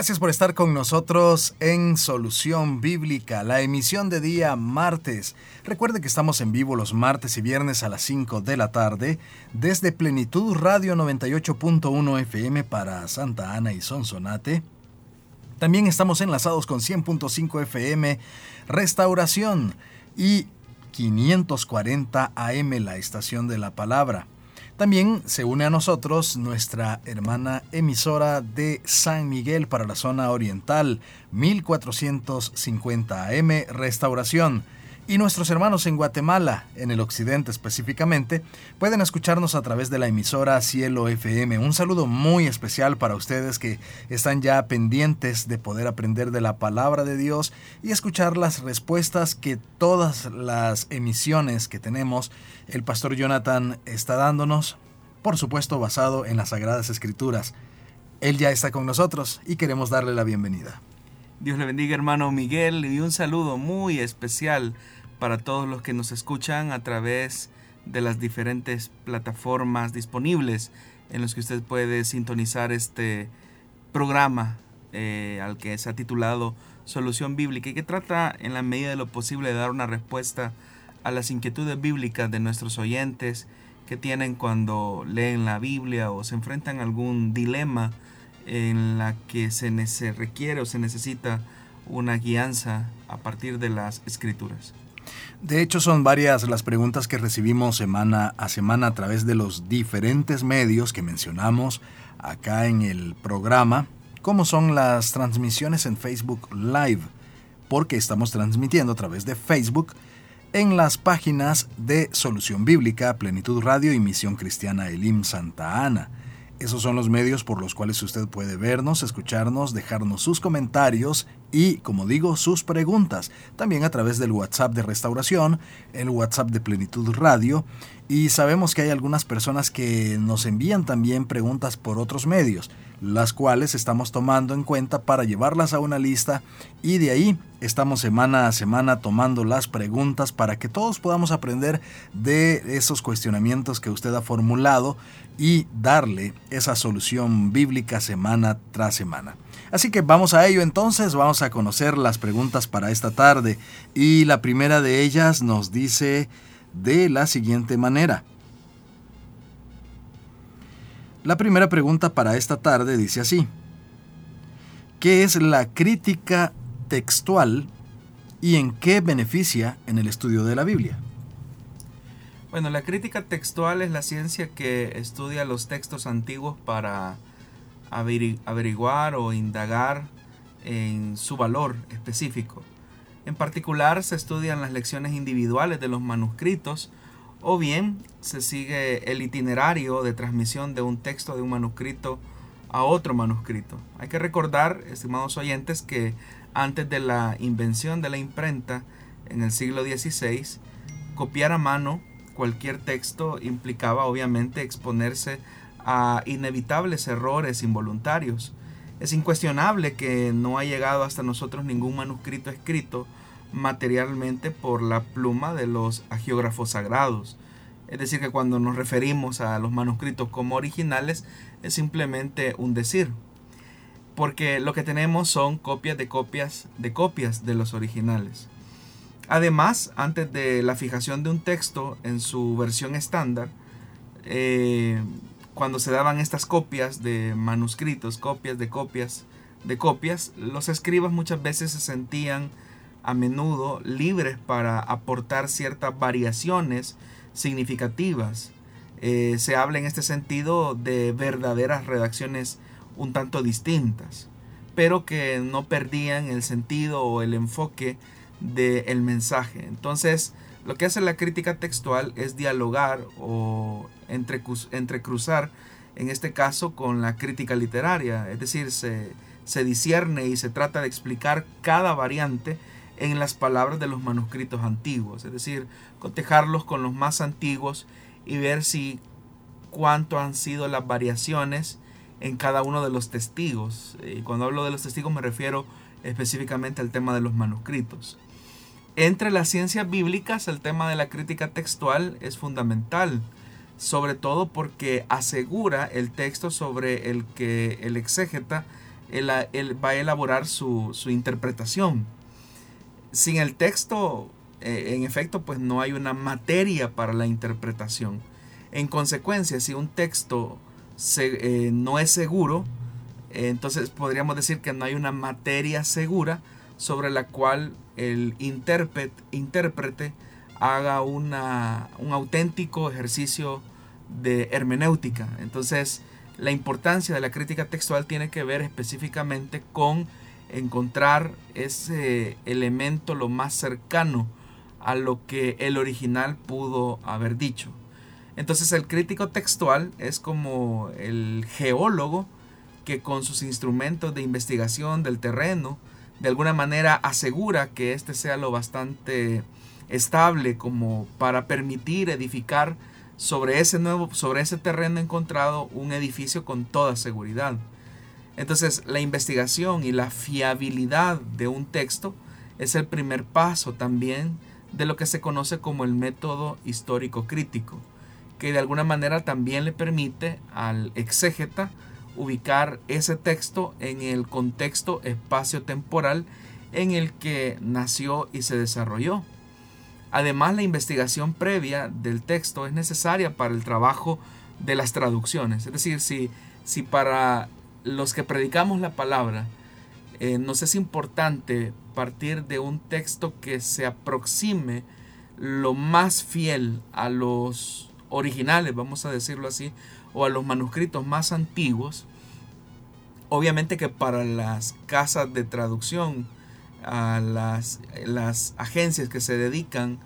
Gracias por estar con nosotros en Solución Bíblica, la emisión de día martes. Recuerde que estamos en vivo los martes y viernes a las 5 de la tarde desde Plenitud Radio 98.1 FM para Santa Ana y Sonsonate. También estamos enlazados con 100.5 FM Restauración y 540 AM, la estación de la palabra. También se une a nosotros nuestra hermana emisora de San Miguel para la zona oriental, 1450 AM Restauración. Y nuestros hermanos en Guatemala, en el occidente específicamente, pueden escucharnos a través de la emisora Cielo FM. Un saludo muy especial para ustedes que están ya pendientes de poder aprender de la palabra de Dios y escuchar las respuestas que todas las emisiones que tenemos el pastor Jonathan está dándonos, por supuesto basado en las Sagradas Escrituras. Él ya está con nosotros y queremos darle la bienvenida. Dios le bendiga hermano Miguel y un saludo muy especial para todos los que nos escuchan a través de las diferentes plataformas disponibles en los que usted puede sintonizar este programa eh, al que se ha titulado Solución Bíblica y que trata en la medida de lo posible de dar una respuesta a las inquietudes bíblicas de nuestros oyentes que tienen cuando leen la Biblia o se enfrentan a algún dilema en la que se, se requiere o se necesita una guianza a partir de las escrituras. De hecho, son varias las preguntas que recibimos semana a semana a través de los diferentes medios que mencionamos acá en el programa, como son las transmisiones en Facebook Live, porque estamos transmitiendo a través de Facebook en las páginas de Solución Bíblica, Plenitud Radio y Misión Cristiana Elim Santa Ana. Esos son los medios por los cuales usted puede vernos, escucharnos, dejarnos sus comentarios y, como digo, sus preguntas. También a través del WhatsApp de Restauración, el WhatsApp de Plenitud Radio. Y sabemos que hay algunas personas que nos envían también preguntas por otros medios las cuales estamos tomando en cuenta para llevarlas a una lista y de ahí estamos semana a semana tomando las preguntas para que todos podamos aprender de esos cuestionamientos que usted ha formulado y darle esa solución bíblica semana tras semana. Así que vamos a ello entonces, vamos a conocer las preguntas para esta tarde y la primera de ellas nos dice de la siguiente manera. La primera pregunta para esta tarde dice así. ¿Qué es la crítica textual y en qué beneficia en el estudio de la Biblia? Bueno, la crítica textual es la ciencia que estudia los textos antiguos para averiguar o indagar en su valor específico. En particular se estudian las lecciones individuales de los manuscritos o bien se sigue el itinerario de transmisión de un texto de un manuscrito a otro manuscrito. Hay que recordar, estimados oyentes, que antes de la invención de la imprenta en el siglo XVI, copiar a mano cualquier texto implicaba obviamente exponerse a inevitables errores involuntarios. Es incuestionable que no ha llegado hasta nosotros ningún manuscrito escrito materialmente por la pluma de los agiógrafos sagrados. Es decir, que cuando nos referimos a los manuscritos como originales es simplemente un decir. Porque lo que tenemos son copias de copias de copias de los originales. Además, antes de la fijación de un texto en su versión estándar, eh, cuando se daban estas copias de manuscritos, copias de copias de copias, los escribas muchas veces se sentían a menudo libres para aportar ciertas variaciones significativas. Eh, se habla en este sentido de verdaderas redacciones un tanto distintas, pero que no perdían el sentido o el enfoque del mensaje. Entonces, lo que hace la crítica textual es dialogar o entrecruzar, en este caso, con la crítica literaria, es decir, se, se discierne y se trata de explicar cada variante en las palabras de los manuscritos antiguos, es decir, cotejarlos con los más antiguos y ver si cuánto han sido las variaciones en cada uno de los testigos. Y cuando hablo de los testigos me refiero específicamente al tema de los manuscritos. Entre las ciencias bíblicas el tema de la crítica textual es fundamental, sobre todo porque asegura el texto sobre el que el exégeta va a elaborar su, interpretación. Sin el texto eh, en efecto, pues no hay una materia para la interpretación. En consecuencia, si un texto eh, no es seguro, entonces podríamos decir que no hay una materia segura sobre la cual el intérprete, haga una, un auténtico ejercicio de hermenéutica. Entonces, la importancia de la crítica textual tiene que ver específicamente con encontrar ese elemento lo más cercano a lo que el original pudo haber dicho. Entonces el crítico textual es como el geólogo que con sus instrumentos de investigación del terreno de alguna manera asegura que éste sea lo bastante estable como para permitir edificar sobre ese nuevo sobre ese terreno encontrado un edificio con toda seguridad. Entonces, la investigación y la fiabilidad de un texto es el primer paso también de lo que se conoce como el método histórico crítico, que de alguna manera también le permite al exégeta ubicar ese texto en el contexto espacio-temporal en el que nació y se desarrolló. Además, la investigación previa del texto es necesaria para el trabajo de las traducciones. Es decir, si, si para los que predicamos la palabra eh, nos es importante partir de un texto que se aproxime lo más fiel a los originales, vamos a decirlo así, o a los manuscritos más antiguos. Obviamente que para las casas de traducción, a las, las agencias que se dedican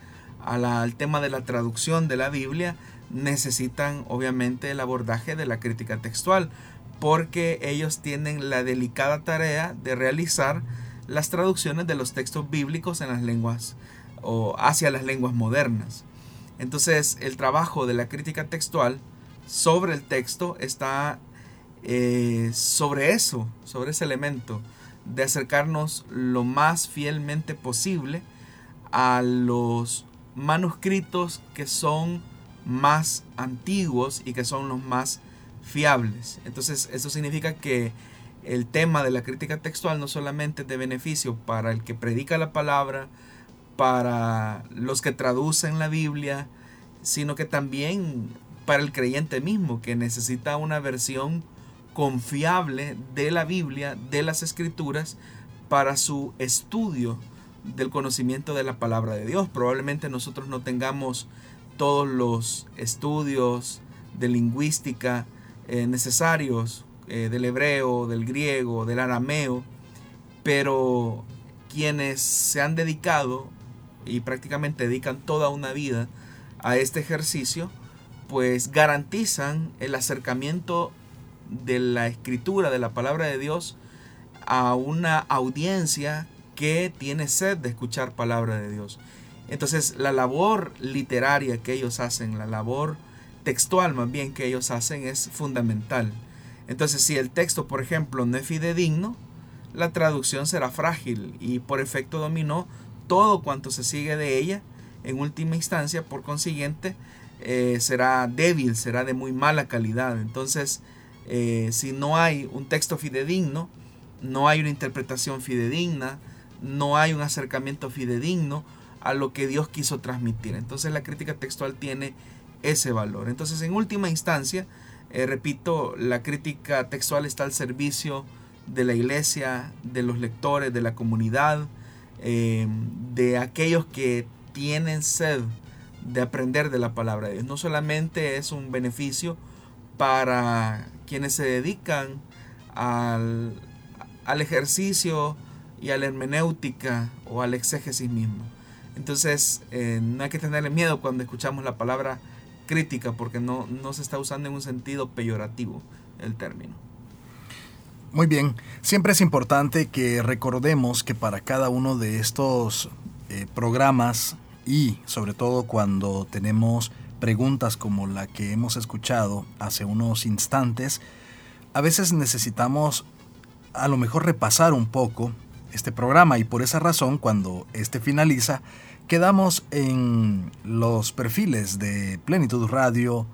al tema de la traducción de la Biblia, necesitan obviamente el abordaje de la crítica textual, porque ellos tienen la delicada tarea de realizar las traducciones de los textos bíblicos en las lenguas o hacia las lenguas modernas. Entonces, el trabajo de la crítica textual sobre el texto está eh, sobre eso, sobre ese elemento, de acercarnos lo más fielmente posible a los manuscritos que son más antiguos y que son los más fiables. Entonces, eso significa que el tema de la crítica textual no solamente es de beneficio para el que predica la palabra, para los que traducen la Biblia, sino que también para el creyente mismo, que necesita una versión confiable de la Biblia, de las escrituras, para su estudio del conocimiento de la palabra de Dios. Probablemente nosotros no tengamos todos los estudios de lingüística eh, necesarios eh, del hebreo, del griego, del arameo, pero quienes se han dedicado y prácticamente dedican toda una vida a este ejercicio, pues garantizan el acercamiento de la escritura, de la palabra de Dios, a una audiencia que tiene sed de escuchar palabra de Dios. Entonces la labor literaria que ellos hacen, la labor textual más bien que ellos hacen es fundamental. Entonces, si el texto, por ejemplo, no es fidedigno, la traducción será frágil y por efecto dominó todo cuanto se sigue de ella, en última instancia, por consiguiente, eh, será débil, será de muy mala calidad. Entonces, eh, si no hay un texto fidedigno, no hay una interpretación fidedigna, no hay un acercamiento fidedigno a lo que Dios quiso transmitir. Entonces la crítica textual tiene ese valor. Entonces, en última instancia, eh, repito, la crítica textual está al servicio de la iglesia, de los lectores, de la comunidad, de aquellos que tienen sed de aprender de la palabra de Dios. No solamente es un beneficio para quienes se dedican al, ejercicio y a la hermenéutica o al exégesis mismo. Entonces, eh, no hay que tenerle miedo cuando escuchamos la palabra crítica porque no, no se está usando en un sentido peyorativo el término. Muy bien, siempre es importante que recordemos que para cada uno de estos eh, programas y sobre todo cuando tenemos preguntas como la que hemos escuchado hace unos instantes, a veces necesitamos a lo mejor repasar un poco este programa y por esa razón cuando este finaliza quedamos en los perfiles de Plenitud Radio,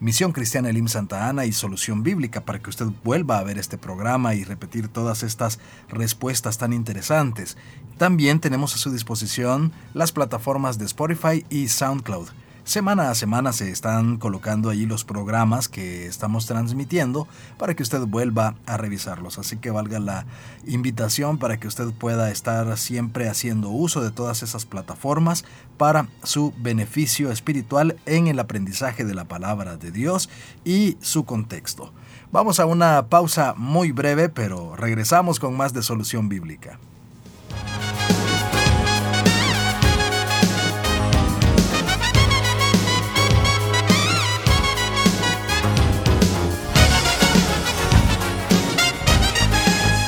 Misión Cristiana Elim Santa Ana y Solución Bíblica para que usted vuelva a ver este programa y repetir todas estas respuestas tan interesantes. También tenemos a su disposición las plataformas de Spotify y SoundCloud. Semana a semana se están colocando allí los programas que estamos transmitiendo para que usted vuelva a revisarlos. Así que valga la invitación para que usted pueda estar siempre haciendo uso de todas esas plataformas para su beneficio espiritual en el aprendizaje de la palabra de Dios y su contexto. Vamos a una pausa muy breve, pero regresamos con más de solución bíblica.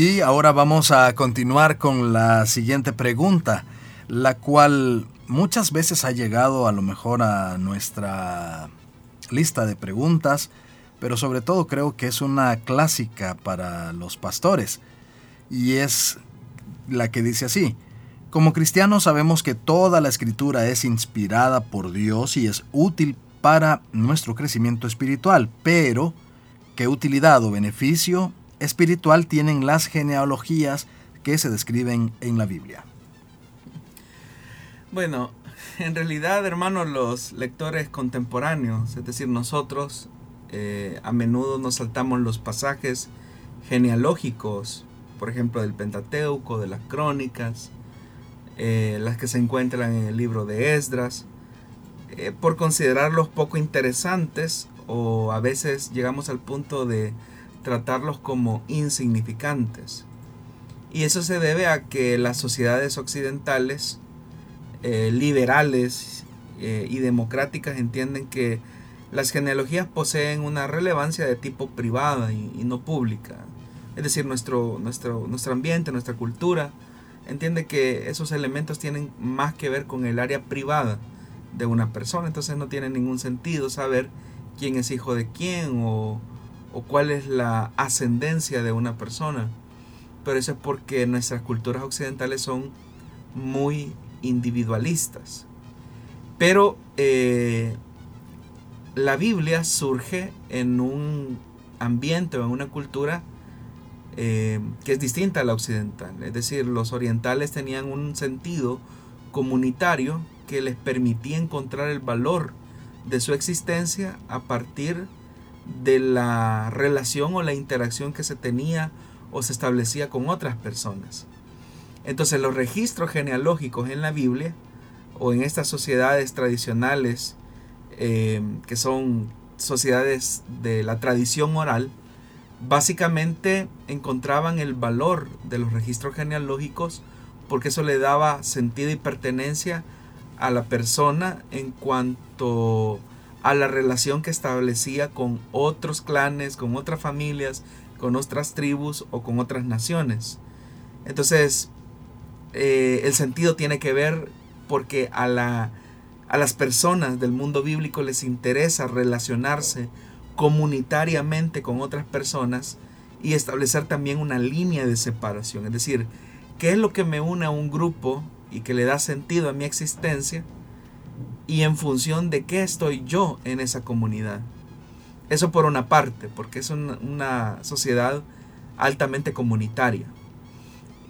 Y ahora vamos a continuar con la siguiente pregunta, la cual muchas veces ha llegado a lo mejor a nuestra lista de preguntas, pero sobre todo creo que es una clásica para los pastores. Y es la que dice así, como cristianos sabemos que toda la escritura es inspirada por Dios y es útil para nuestro crecimiento espiritual, pero ¿qué utilidad o beneficio espiritual tienen las genealogías que se describen en la Biblia? Bueno, en realidad, hermanos, los lectores contemporáneos, es decir, nosotros, eh, a menudo nos saltamos los pasajes genealógicos, por ejemplo, del Pentateuco, de las crónicas, eh, las que se encuentran en el libro de Esdras, eh, por considerarlos poco interesantes o a veces llegamos al punto de tratarlos como insignificantes. Y eso se debe a que las sociedades occidentales, eh, liberales eh, y democráticas entienden que las genealogías poseen una relevancia de tipo privada y, no pública. Es decir, nuestro, nuestro, nuestro ambiente, nuestra cultura, entiende que esos elementos tienen más que ver con el área privada de una persona. Entonces no tiene ningún sentido saber quién es hijo de quién o, o cuál es la ascendencia de una persona. Pero eso es porque nuestras culturas occidentales son muy individualistas. Pero eh, la Biblia surge en un ambiente o en una cultura eh, que es distinta a la occidental. Es decir, los orientales tenían un sentido comunitario que les permitía encontrar el valor de su existencia a partir de de la relación o la interacción que se tenía o se establecía con otras personas. Entonces los registros genealógicos en la Biblia o en estas sociedades tradicionales eh, que son sociedades de la tradición oral, básicamente encontraban el valor de los registros genealógicos porque eso le daba sentido y pertenencia a la persona en cuanto a la relación que establecía con otros clanes, con otras familias, con otras tribus o con otras naciones. Entonces, eh, el sentido tiene que ver porque a, la, a las personas del mundo bíblico les interesa relacionarse comunitariamente con otras personas y establecer también una línea de separación. Es decir, ¿qué es lo que me une a un grupo y que le da sentido a mi existencia? Y en función de qué estoy yo en esa comunidad. Eso por una parte, porque es una, sociedad altamente comunitaria.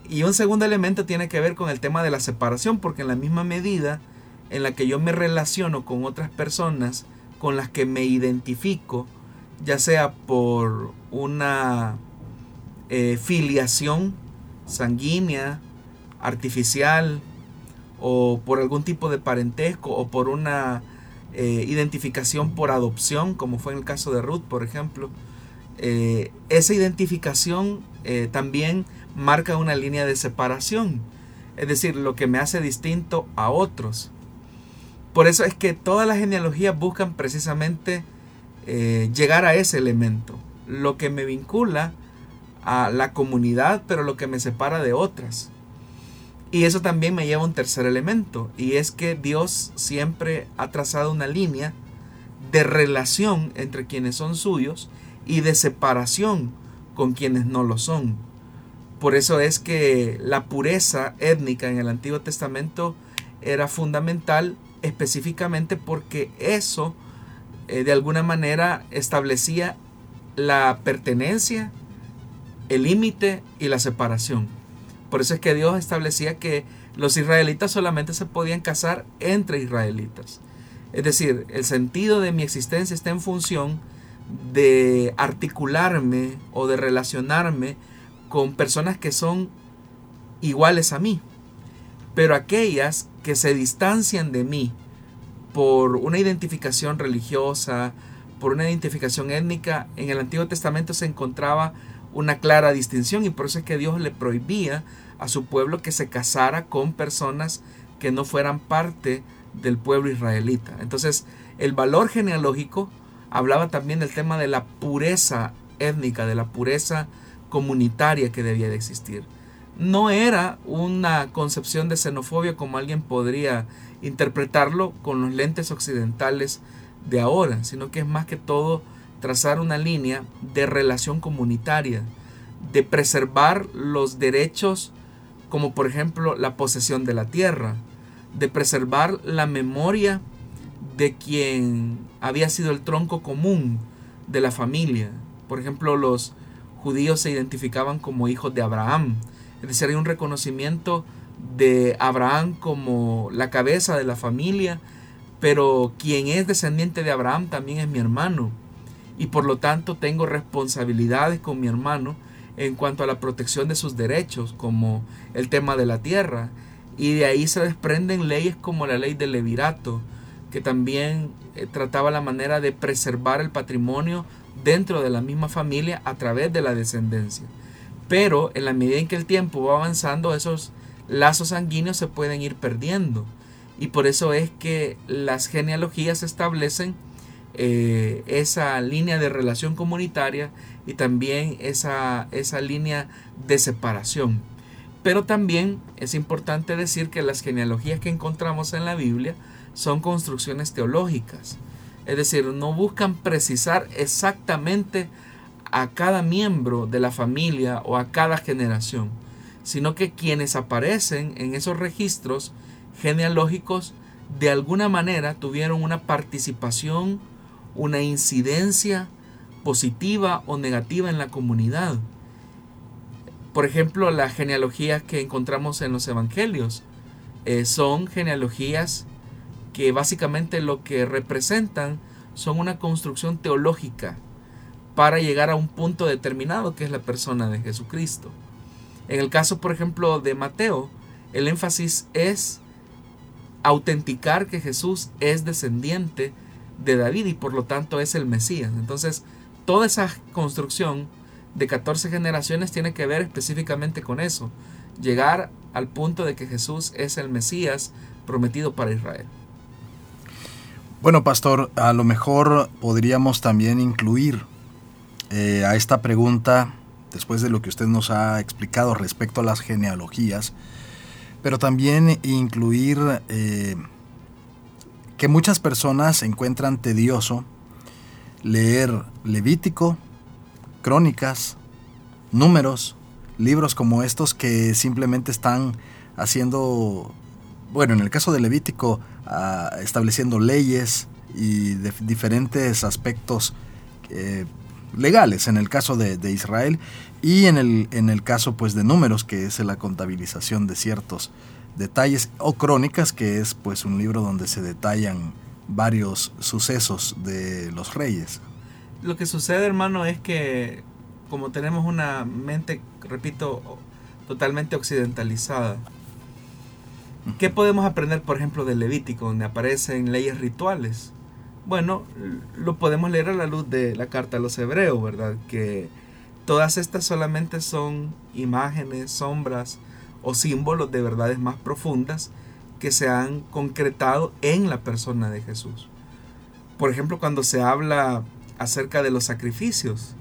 Y un segundo elemento tiene que ver con el tema de la separación, porque en la misma medida en la que yo me relaciono con otras personas con las que me identifico, ya sea por una eh, filiación sanguínea, artificial, o por algún tipo de parentesco o por una eh, identificación por adopción, como fue en el caso de Ruth, por ejemplo, eh, esa identificación eh, también marca una línea de separación, es decir, lo que me hace distinto a otros. Por eso es que todas las genealogías buscan precisamente llegar a ese elemento, lo que me vincula a la comunidad, pero lo que me separa de otras. Y eso también me lleva a un tercer elemento, y es que Dios siempre ha trazado una línea de relación entre quienes son suyos y de separación con quienes no lo son. Por eso es que la pureza étnica en el Antiguo Testamento era fundamental específicamente porque eso eh, de alguna manera establecía la pertenencia, el límite y la separación. Por eso es que Dios establecía que los israelitas solamente se podían casar entre israelitas. Es decir, el sentido de mi existencia está en función de articularme o de relacionarme con personas que son iguales a mí. Pero aquellas que se distancian de mí por una identificación religiosa, por una identificación étnica, en el Antiguo Testamento se encontraba una clara distinción y por eso es que Dios le prohibía a su pueblo que se casara con personas que no fueran parte del pueblo israelita. Entonces, el valor genealógico hablaba también del tema de la pureza étnica, de la pureza comunitaria que debía de existir. No era una concepción de xenofobia como alguien podría interpretarlo con los lentes occidentales de ahora, sino que es más que todo trazar una línea de relación comunitaria, de preservar los derechos como por ejemplo la posesión de la tierra, de preservar la memoria de quien había sido el tronco común de la familia. Por ejemplo, los judíos se identificaban como hijos de Abraham, es decir, hay un reconocimiento de Abraham como la cabeza de la familia, pero quien es descendiente de Abraham también es mi hermano. Y por lo tanto tengo responsabilidades con mi hermano en cuanto a la protección de sus derechos, como el tema de la tierra. Y de ahí se desprenden leyes como la ley del levirato, que también eh, trataba la manera de preservar el patrimonio dentro de la misma familia a través de la descendencia. Pero en la medida en que el tiempo va avanzando, esos lazos sanguíneos se pueden ir perdiendo. Y por eso es que las genealogías establecen eh, esa línea de relación comunitaria y también esa, esa línea de separación. Pero también es importante decir que las genealogías que encontramos en la Biblia son construcciones teológicas. Es decir, no buscan precisar exactamente a cada miembro de la familia o a cada generación, sino que quienes aparecen en esos registros genealógicos de alguna manera tuvieron una participación, una incidencia positiva o negativa en la comunidad. Por ejemplo, las genealogías que encontramos en los evangelios eh, son genealogías que básicamente lo que representan son una construcción teológica para llegar a un punto determinado que es la persona de Jesucristo. En el caso, por ejemplo, de Mateo, el énfasis es autenticar que Jesús es descendiente de David y por lo tanto es el Mesías. Entonces, toda esa construcción de 14 generaciones tiene que ver específicamente con eso, llegar al punto de que Jesús es el Mesías prometido para Israel. Bueno, pastor, a lo mejor podríamos también incluir eh, a esta pregunta, después de lo que usted nos ha explicado respecto a las genealogías, pero también incluir eh, que muchas personas encuentran tedioso leer Levítico, Crónicas, Números, libros como estos que simplemente están haciendo bueno, en el caso de Levítico, ah, estableciendo leyes y de diferentes aspectos eh, legales en el caso de, Israel y en el, en el caso pues de números que es la contabilización de ciertos detalles o crónicas que es pues un libro donde se detallan varios sucesos de los reyes. Lo que sucede hermano es que como tenemos una mente, repito, totalmente occidentalizada, ¿Qué podemos aprender, por ejemplo, del Levítico, donde aparecen leyes rituales? Bueno, lo podemos leer a la luz de la carta a los hebreos, ¿verdad? Que todas estas solamente son imágenes, sombras o símbolos de verdades más profundas que se han concretado en la persona de Jesús. Por ejemplo, cuando se habla acerca de los sacrificios,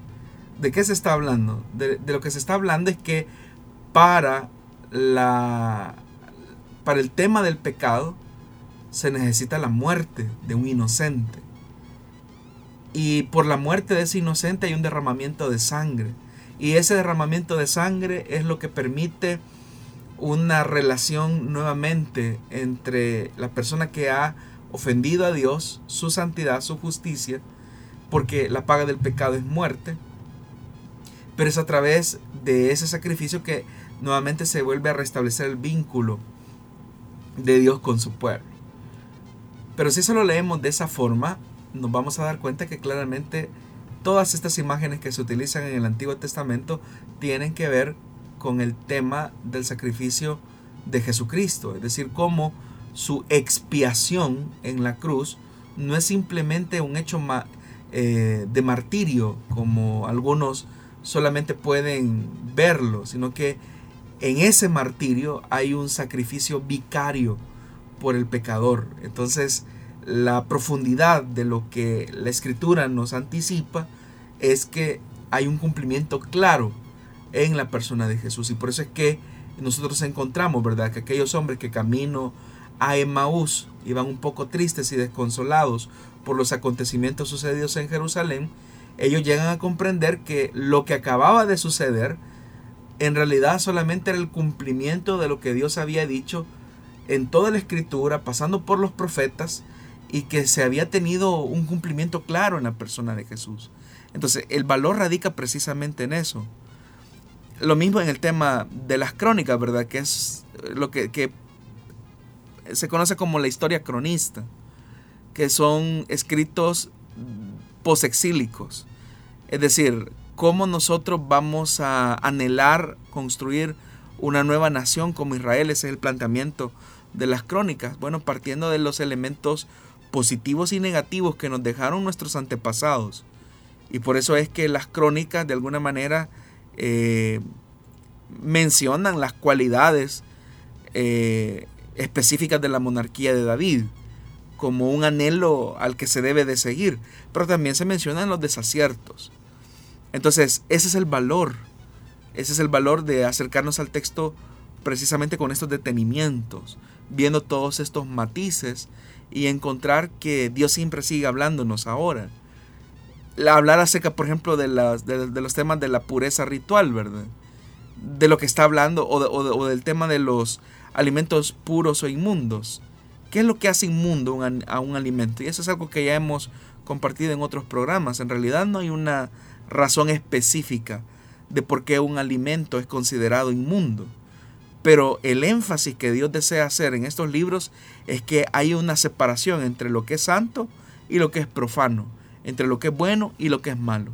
¿de qué se está hablando? De, lo que se está hablando es que para, la, para el tema del pecado se necesita la muerte de un inocente. Y por la muerte de ese inocente hay un derramamiento de sangre. Y ese derramamiento de sangre es lo que permite una relación nuevamente entre la persona que ha ofendido a Dios, su santidad, su justicia, porque la paga del pecado es muerte, pero es a través de ese sacrificio que nuevamente se vuelve a restablecer el vínculo de Dios con su pueblo. Pero si eso lo leemos de esa forma, nos vamos a dar cuenta que claramente todas estas imágenes que se utilizan en el Antiguo Testamento tienen que ver con el tema del sacrificio de Jesucristo, es decir, cómo su expiación en la cruz no es simplemente un hecho eh, de martirio, como algunos solamente pueden verlo, sino que en ese martirio hay un sacrificio vicario por el pecador. Entonces, la profundidad de lo que la escritura nos anticipa es que hay un cumplimiento claro en la persona de Jesús. Y por eso es que nosotros encontramos, ¿verdad? Que aquellos hombres que camino a Emmaús iban un poco tristes y desconsolados por los acontecimientos sucedidos en Jerusalén, ellos llegan a comprender que lo que acababa de suceder en realidad solamente era el cumplimiento de lo que Dios había dicho en toda la escritura, pasando por los profetas, y que se había tenido un cumplimiento claro en la persona de Jesús. Entonces, el valor radica precisamente en eso. Lo mismo en el tema de las crónicas, ¿verdad? Que es lo que, que se conoce como la historia cronista, que son escritos posexílicos. Es decir, cómo nosotros vamos a anhelar construir una nueva nación como Israel, ese es el planteamiento de las crónicas. Bueno, partiendo de los elementos positivos y negativos que nos dejaron nuestros antepasados. Y por eso es que las crónicas de alguna manera eh, mencionan las cualidades eh, específicas de la monarquía de David como un anhelo al que se debe de seguir, pero también se mencionan los desaciertos. Entonces, ese es el valor, ese es el valor de acercarnos al texto precisamente con estos detenimientos, viendo todos estos matices y encontrar que Dios siempre sigue hablándonos ahora. Hablar acerca, por ejemplo, de, las, de, los temas de la pureza ritual, ¿verdad? De lo que está hablando, o, o del tema de los alimentos puros o inmundos. ¿Qué es lo que hace inmundo a un alimento? Y eso es algo que ya hemos compartido en otros programas. En realidad no hay una razón específica de por qué un alimento es considerado inmundo. Pero el énfasis que Dios desea hacer en estos libros es que hay una separación entre lo que es santo y lo que es profano, entre lo que es bueno y lo que es malo.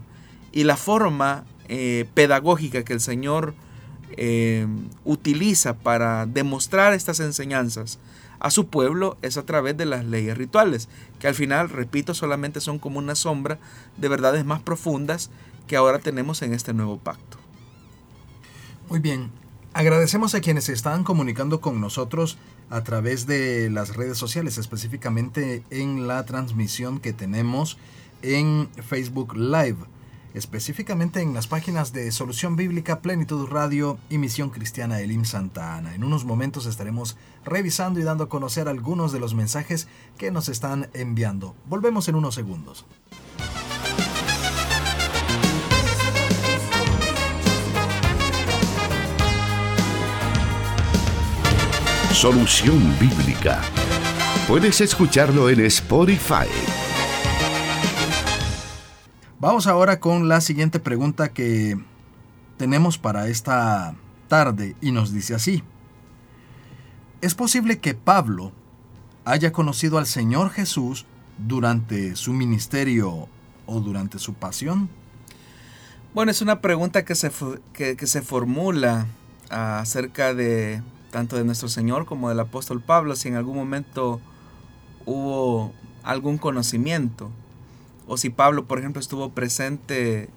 Y la forma eh, pedagógica que el Señor eh, utiliza para demostrar estas enseñanzas a su pueblo es a través de las leyes rituales, que al final, repito, solamente son como una sombra de verdades más profundas que ahora tenemos en este nuevo pacto. Muy bien, agradecemos a quienes están comunicando con nosotros a través de las redes sociales, específicamente en la transmisión que tenemos en Facebook Live específicamente en las páginas de Solución Bíblica, Plenitud Radio y Misión Cristiana Elim Santa Ana. En unos momentos estaremos revisando y dando a conocer algunos de los mensajes que nos están enviando. Volvemos en unos segundos. Solución Bíblica. Puedes escucharlo en Spotify Vamos ahora con la siguiente pregunta que tenemos para esta tarde y nos dice así. ¿Es posible que Pablo haya conocido al Señor Jesús durante su ministerio o durante su pasión? Bueno, es una pregunta que se, que se formula acerca de tanto de nuestro Señor como del apóstol Pablo, si en algún momento hubo algún conocimiento. O si Pablo, por ejemplo, estuvo presente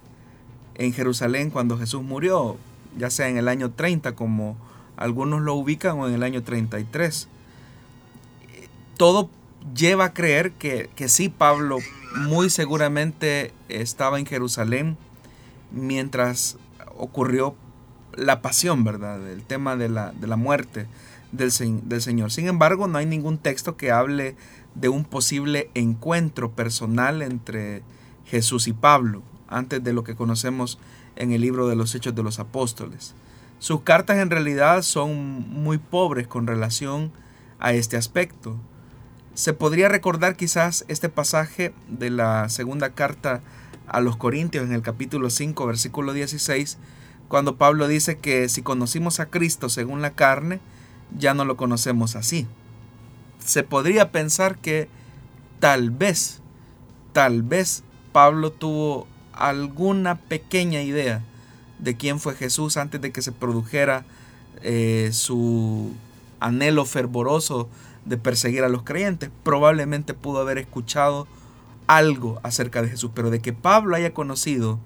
en Jerusalén cuando Jesús murió, ya sea en el año 30 como algunos lo ubican o en el año 33. Todo lleva a creer que, que sí, Pablo muy seguramente estaba en Jerusalén mientras ocurrió la pasión, ¿verdad? El tema de la, de la muerte del, Señor. Sin embargo, no hay ningún texto que hable de un posible encuentro personal entre Jesús y Pablo, antes de lo que conocemos en el libro de los Hechos de los Apóstoles. Sus cartas en realidad son muy pobres con relación a este aspecto. Se podría recordar quizás este pasaje de la segunda carta a los Corintios en el capítulo 5, versículo 16, cuando Pablo dice que si conocimos a Cristo según la carne, ya no lo conocemos así. Se podría pensar que tal vez, tal vez Pablo tuvo alguna pequeña idea de quién fue Jesús antes de que se produjera eh, su anhelo fervoroso de perseguir a los creyentes. Probablemente pudo haber escuchado algo acerca de Jesús, pero de que Pablo haya conocido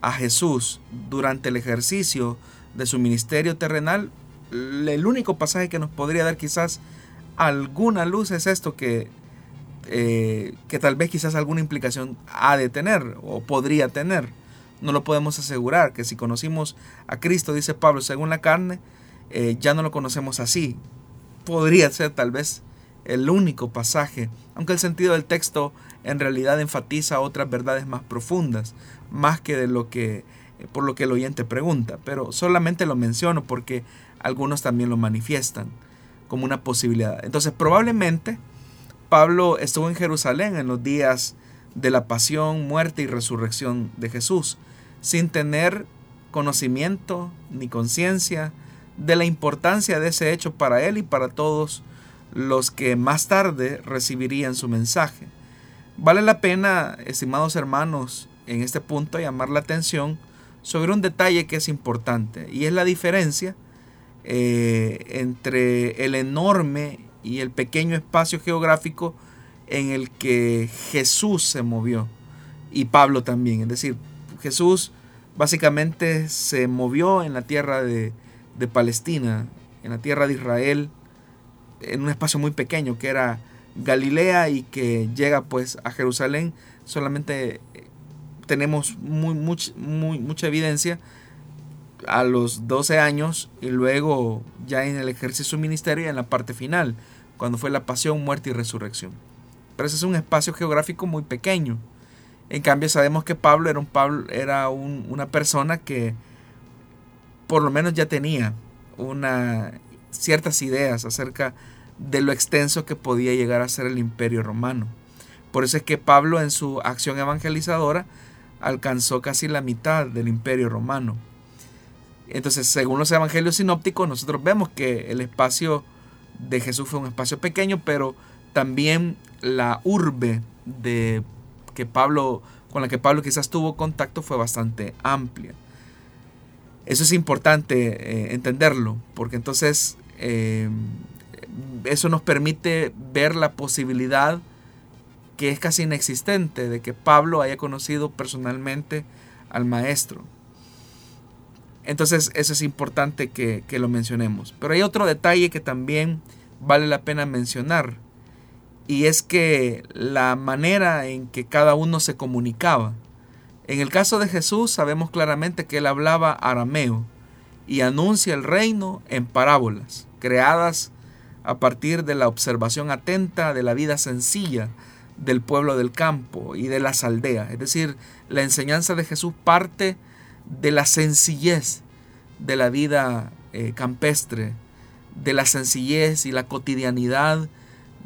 a Jesús durante el ejercicio de su ministerio terrenal, el único pasaje que nos podría dar quizás alguna luz es esto que, eh, que tal vez quizás alguna implicación ha de tener o podría tener. No lo podemos asegurar, que si conocimos a Cristo, dice Pablo, según la carne, eh, ya no lo conocemos así. Podría ser tal vez el único pasaje, aunque el sentido del texto en realidad enfatiza otras verdades más profundas, más que de lo que por lo que el oyente pregunta, pero solamente lo menciono porque algunos también lo manifiestan como una posibilidad. Entonces, probablemente Pablo estuvo en Jerusalén en los días de la pasión, muerte y resurrección de Jesús, sin tener conocimiento ni conciencia de la importancia de ese hecho para él y para todos los que más tarde recibirían su mensaje. Vale la pena, estimados hermanos, en este punto llamar la atención sobre un detalle que es importante y es la diferencia eh, entre el enorme y el pequeño espacio geográfico en el que Jesús se movió y Pablo también. Es decir, Jesús básicamente se movió en la tierra de, de Palestina, en la tierra de Israel, en un espacio muy pequeño que era Galilea y que llega pues a Jerusalén. Solamente eh, tenemos muy, muy, mucha evidencia a los 12 años y luego ya en el ejercicio de ministerio en la parte final, cuando fue la pasión, muerte y resurrección. Pero ese es un espacio geográfico muy pequeño. En cambio sabemos que Pablo era, un, Pablo, era una persona que por lo menos ya tenía una, ciertas ideas acerca de lo extenso que podía llegar a ser el imperio romano. Por eso es que Pablo en su acción evangelizadora alcanzó casi la mitad del imperio romano. Entonces, según los evangelios sinópticos, nosotros vemos que el espacio de Jesús fue un espacio pequeño, pero también la urbe de que Pablo, con la que Pablo quizás tuvo contacto fue bastante amplia. Eso es importante eh, entenderlo, porque entonces eh, eso nos permite ver la posibilidad que es casi inexistente de que Pablo haya conocido personalmente al maestro. Entonces eso es importante que, lo mencionemos. Pero hay otro detalle que también vale la pena mencionar. Y es que la manera en que cada uno se comunicaba. En el caso de Jesús sabemos claramente que él hablaba arameo y anuncia el reino en parábolas, creadas a partir de la observación atenta de la vida sencilla del pueblo del campo y de las aldeas. Es decir, la enseñanza de Jesús parte de la sencillez de la vida eh, campestre, de la sencillez y la cotidianidad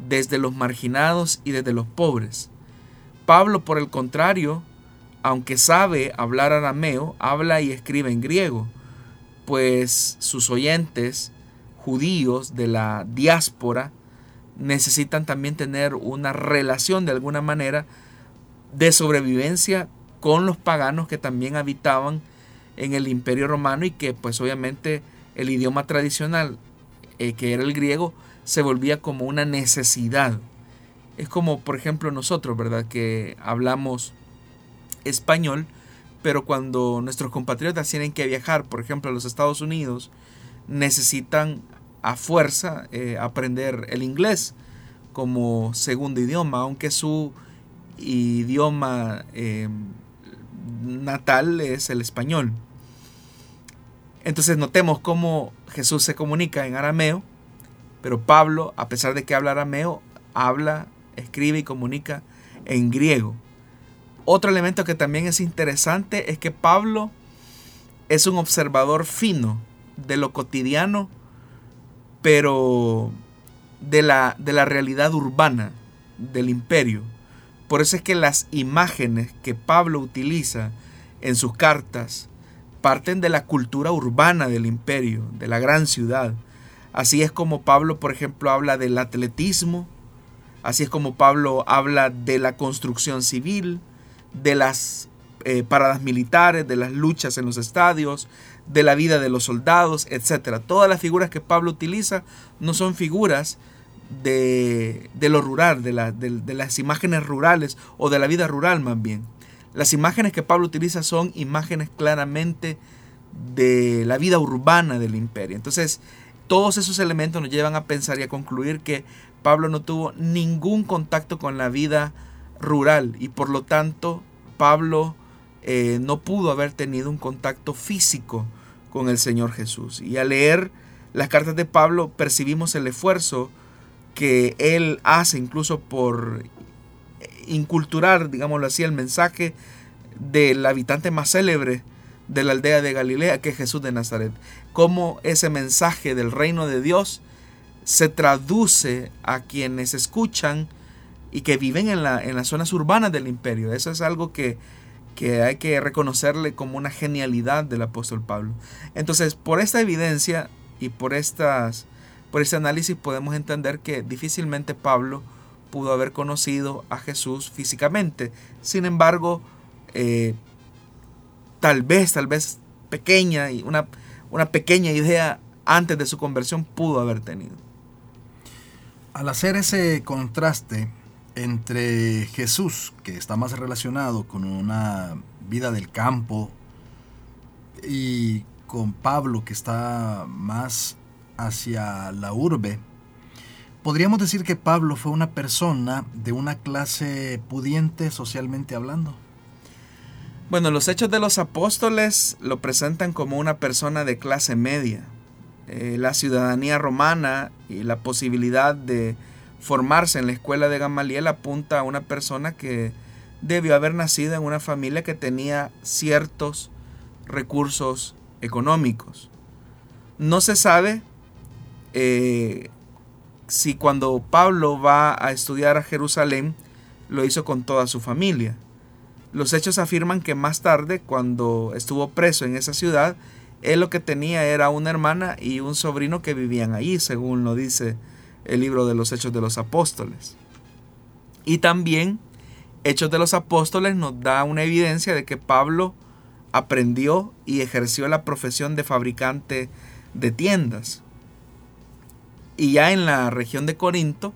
desde los marginados y desde los pobres. Pablo, por el contrario, aunque sabe hablar arameo, habla y escribe en griego, pues sus oyentes judíos de la diáspora necesitan también tener una relación de alguna manera de sobrevivencia con los paganos que también habitaban en el imperio romano y que pues obviamente el idioma tradicional eh, que era el griego se volvía como una necesidad Es como, por ejemplo, nosotros, ¿verdad? Que hablamos español, pero cuando nuestros compatriotas tienen que viajar, por ejemplo, a los Estados Unidos, necesitan a fuerza eh, aprender el inglés como segundo idioma, aunque su idioma eh, natal es el español. Entonces notemos cómo Jesús se comunica en arameo, pero Pablo, a pesar de que habla arameo, habla, escribe y comunica en griego. Otro elemento que también es interesante es que Pablo es un observador fino de lo cotidiano, pero de la, de la realidad urbana del imperio. Por eso es que las imágenes que Pablo utiliza en sus cartas parten de la cultura urbana del imperio, de la gran ciudad. Así es como Pablo, por ejemplo, habla del atletismo, así es como Pablo habla de la construcción civil, de las eh, paradas militares, de las luchas en los estadios, de la vida de los soldados, etc. Todas las figuras que Pablo utiliza no son figuras de, lo rural, de, de, las imágenes rurales o de la vida rural más bien. Las imágenes que Pablo utiliza son imágenes claramente de la vida urbana del imperio. Entonces, todos esos elementos nos llevan a pensar y a concluir que Pablo no tuvo ningún contacto con la vida rural y por lo tanto Pablo eh, no pudo haber tenido un contacto físico con el Señor Jesús. Y al leer las cartas de Pablo percibimos el esfuerzo que él hace incluso por inculturar, digámoslo así, el mensaje del habitante más célebre de la aldea de Galilea, que es Jesús de Nazaret. Cómo ese mensaje del reino de Dios se traduce a quienes escuchan y que viven en, la, en las zonas urbanas del imperio. Eso es algo que, que hay que reconocerle como una genialidad del apóstol Pablo. Entonces, por esta evidencia y por, estas, por este análisis podemos entender que difícilmente Pablo pudo haber conocido a Jesús físicamente. Sin embargo, eh, tal vez, tal vez pequeña, una, una pequeña idea antes de su conversión pudo haber tenido. Al hacer ese contraste, entre Jesús, que está más relacionado con una vida del campo, y con Pablo, que está más hacia la urbe, podríamos decir que Pablo fue una persona de una clase pudiente socialmente hablando. Bueno, los hechos de los apóstoles lo presentan como una persona de clase media. Eh, la ciudadanía romana y la posibilidad de formarse en la escuela de Gamaliel apunta a una persona que debió haber nacido en una familia que tenía ciertos recursos económicos. No se sabe eh, si cuando Pablo va a estudiar a Jerusalén lo hizo con toda su familia. Los hechos afirman que más tarde, cuando estuvo preso en esa ciudad, él lo que tenía era una hermana y un sobrino que vivían ahí, según lo dice el libro de los Hechos de los Apóstoles. Y también Hechos de los Apóstoles nos da una evidencia de que Pablo aprendió y ejerció la profesión de fabricante de tiendas. Y ya en la región de Corinto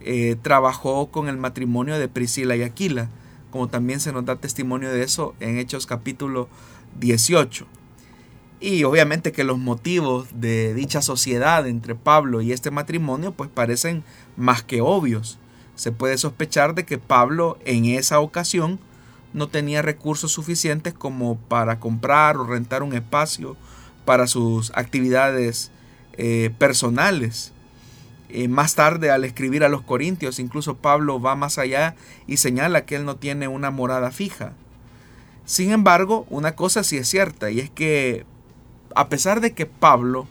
eh, trabajó con el matrimonio de Priscila y Aquila, como también se nos da testimonio de eso en Hechos capítulo 18. Y obviamente que los motivos de dicha sociedad entre Pablo y este matrimonio pues parecen más que obvios. Se puede sospechar de que Pablo en esa ocasión no tenía recursos suficientes como para comprar o rentar un espacio para sus actividades eh, personales. Eh, más tarde, al escribir a los Corintios, incluso Pablo va más allá y señala que él no tiene una morada fija. Sin embargo, una cosa sí es cierta, y es que a pesar de que Pablo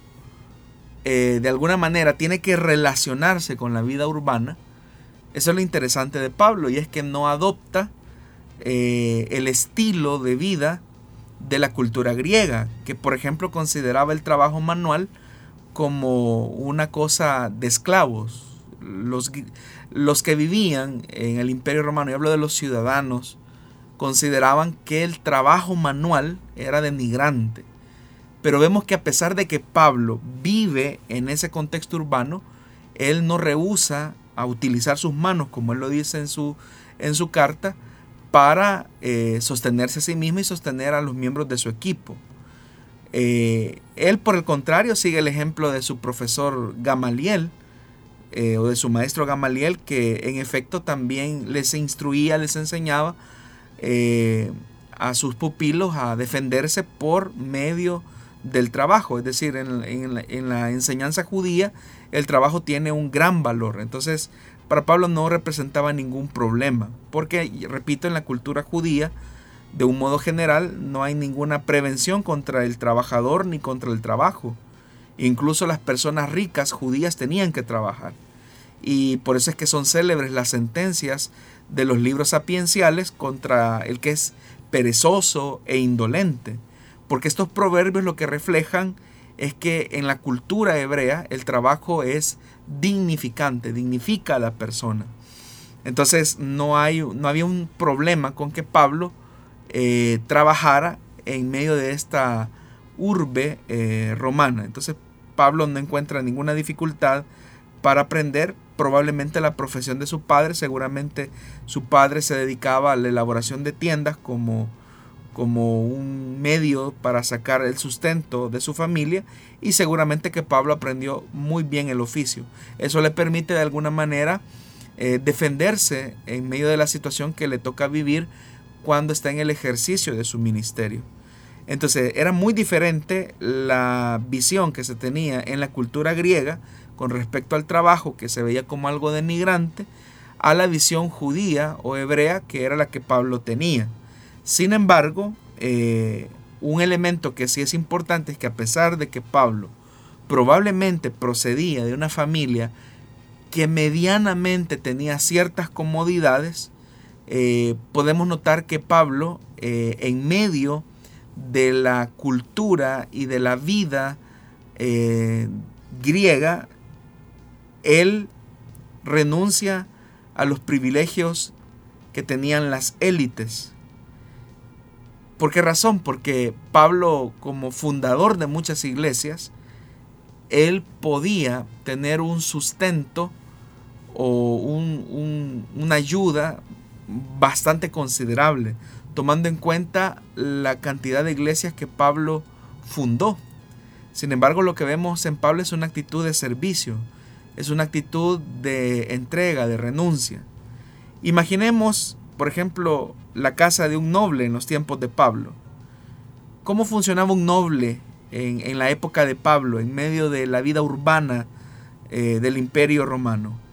eh, de alguna manera tiene que relacionarse con la vida urbana, eso es lo interesante de Pablo y es que no adopta el estilo de vida de la cultura griega, que por ejemplo consideraba el trabajo manual como una cosa de esclavos. Los, los que vivían en el imperio romano, y hablo de los ciudadanos, consideraban que el trabajo manual era denigrante pero vemos que a pesar de que Pablo vive en ese contexto urbano, él no rehúsa a utilizar sus manos, como él lo dice en su, en su carta, para eh, sostenerse a sí mismo y sostener a los miembros de su equipo. Eh, él, por el contrario, sigue el ejemplo de su profesor Gamaliel, eh, o de su maestro Gamaliel, que en efecto también les instruía, les enseñaba a sus pupilos a defenderse por medio del trabajo. Es decir, en, la, enseñanza judía el trabajo tiene un gran valor. Entonces, para Pablo no representaba ningún problema, porque, repito, en la cultura judía, de un modo general, no hay ninguna prevención contra el trabajador ni contra el trabajo. Incluso las personas ricas judías tenían que trabajar. Y por eso es que son célebres las sentencias de los libros sapienciales contra el que es perezoso e indolente. Porque estos proverbios lo que reflejan es que en la cultura hebrea el trabajo es dignificante, dignifica a la persona. Entonces no, hay, no había un problema con que Pablo eh, trabajara en medio de esta urbe eh, romana. Entonces Pablo no encuentra ninguna dificultad para aprender probablemente la profesión de su padre. Seguramente su padre se dedicaba a la elaboración de tiendas como como un medio para sacar el sustento de su familia y seguramente que Pablo aprendió muy bien el oficio. Eso le permite de alguna manera eh, defenderse en medio de la situación que le toca vivir cuando está en el ejercicio de su ministerio. Entonces era muy diferente la visión que se tenía en la cultura griega con respecto al trabajo que se veía como algo denigrante a la visión judía o hebrea que era la que Pablo tenía. Sin embargo, eh, un elemento que sí es importante es que a pesar de que Pablo probablemente procedía de una familia que medianamente tenía ciertas comodidades, eh, podemos notar que Pablo, eh, en medio de la cultura y de la vida griega, él renuncia a los privilegios que tenían las élites ¿Por qué razón? Porque Pablo, como fundador de muchas iglesias, él podía tener un sustento o una ayuda bastante considerable, tomando en cuenta la cantidad de iglesias que Pablo fundó. Sin embargo, lo que vemos en Pablo es una actitud de servicio, es una actitud de entrega, de renuncia. Imaginemos, por ejemplo, la casa de un noble en los tiempos de Pablo. ¿Cómo funcionaba un noble en, la época de Pablo, en medio de la vida urbana eh, del imperio romano?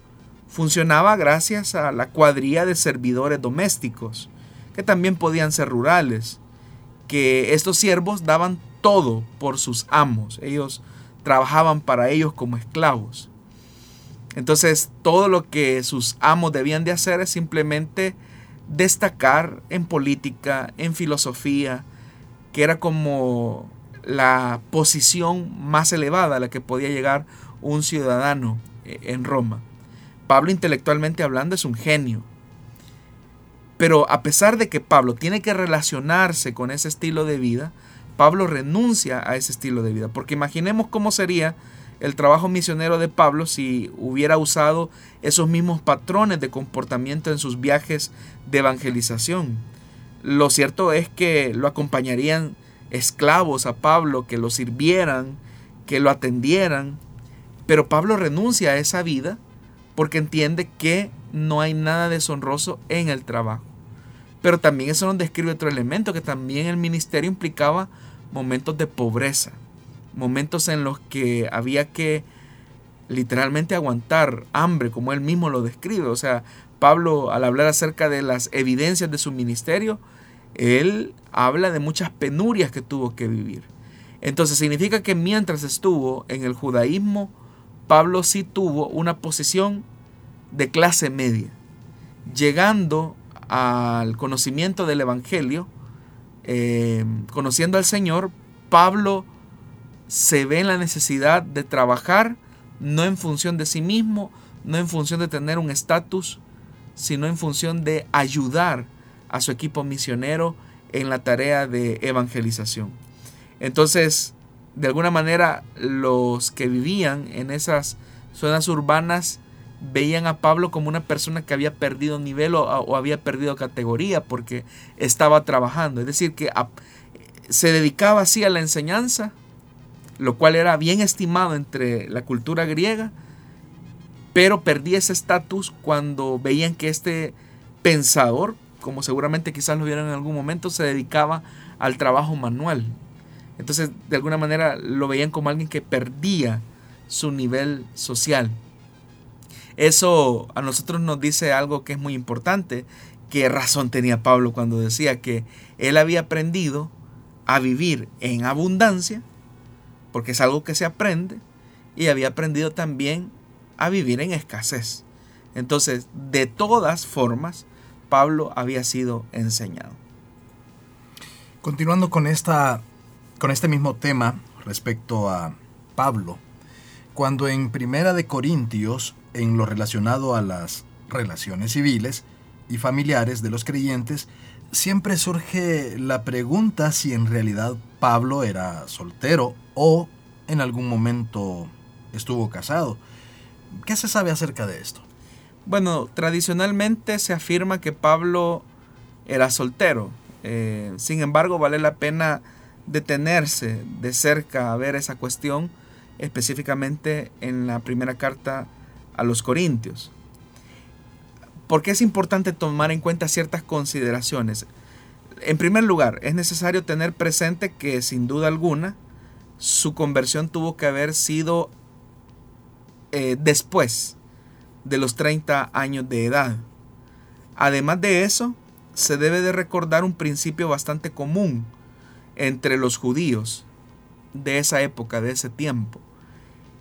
Funcionaba gracias a la cuadrilla de servidores domésticos, que también podían ser rurales, que estos siervos daban todo por sus amos, ellos trabajaban para ellos como esclavos. Entonces todo lo que sus amos debían de hacer es simplemente destacar en política, en filosofía, que era como la posición más elevada a la que podía llegar un ciudadano eh, en Roma. Pablo intelectualmente hablando es un genio. Pero a pesar de que Pablo tiene que relacionarse con ese estilo de vida, Pablo renuncia a ese estilo de vida. Porque imaginemos cómo sería el trabajo misionero de Pablo si hubiera usado esos mismos patrones de comportamiento en sus viajes de evangelización. Lo cierto es que lo acompañarían esclavos a Pablo, que lo sirvieran, que lo atendieran, pero Pablo renuncia a esa vida porque entiende que no hay nada deshonroso en el trabajo. Pero también eso nos describe otro elemento, que también el ministerio implicaba momentos de pobreza momentos en los que había que literalmente aguantar hambre, como él mismo lo describe. O sea, Pablo al hablar acerca de las evidencias de su ministerio, él habla de muchas penurias que tuvo que vivir. Entonces significa que mientras estuvo en el judaísmo, Pablo sí tuvo una posición de clase media. Llegando al conocimiento del Evangelio, eh, conociendo al Señor, Pablo se ve en la necesidad de trabajar no en función de sí mismo, no en función de tener un estatus, sino en función de ayudar a su equipo misionero en la tarea de evangelización. Entonces, de alguna manera, los que vivían en esas zonas urbanas veían a Pablo como una persona que había perdido nivel o, había perdido categoría porque estaba trabajando. Es decir, que se dedicaba así a la enseñanza, lo cual era bien estimado entre la cultura griega, pero perdía ese estatus cuando veían que este pensador, como seguramente quizás lo vieron en algún momento, se dedicaba al trabajo manual. Entonces, de alguna manera lo veían como alguien que perdía su nivel social. Eso a nosotros nos dice algo que es muy importante, qué razón tenía Pablo cuando decía que él había aprendido a vivir en abundancia, porque es algo que se aprende, y había aprendido también a vivir en escasez. Entonces, de todas formas, Pablo había sido enseñado. Continuando con, esta, con este mismo tema respecto a Pablo, cuando en Primera de Corintios, en lo relacionado a las relaciones civiles y familiares de los creyentes, siempre surge la pregunta si en realidad Pablo era soltero o en algún momento estuvo casado. ¿Qué se sabe acerca de esto? Bueno, tradicionalmente se afirma que Pablo era soltero. Eh, sin embargo, vale la pena detenerse de cerca a ver esa cuestión específicamente en la primera carta a los Corintios. Porque es importante tomar en cuenta ciertas consideraciones. En primer lugar, es necesario tener presente que sin duda alguna su conversión tuvo que haber sido eh, después de los 30 años de edad. Además de eso, se debe de recordar un principio bastante común entre los judíos de esa época, de ese tiempo.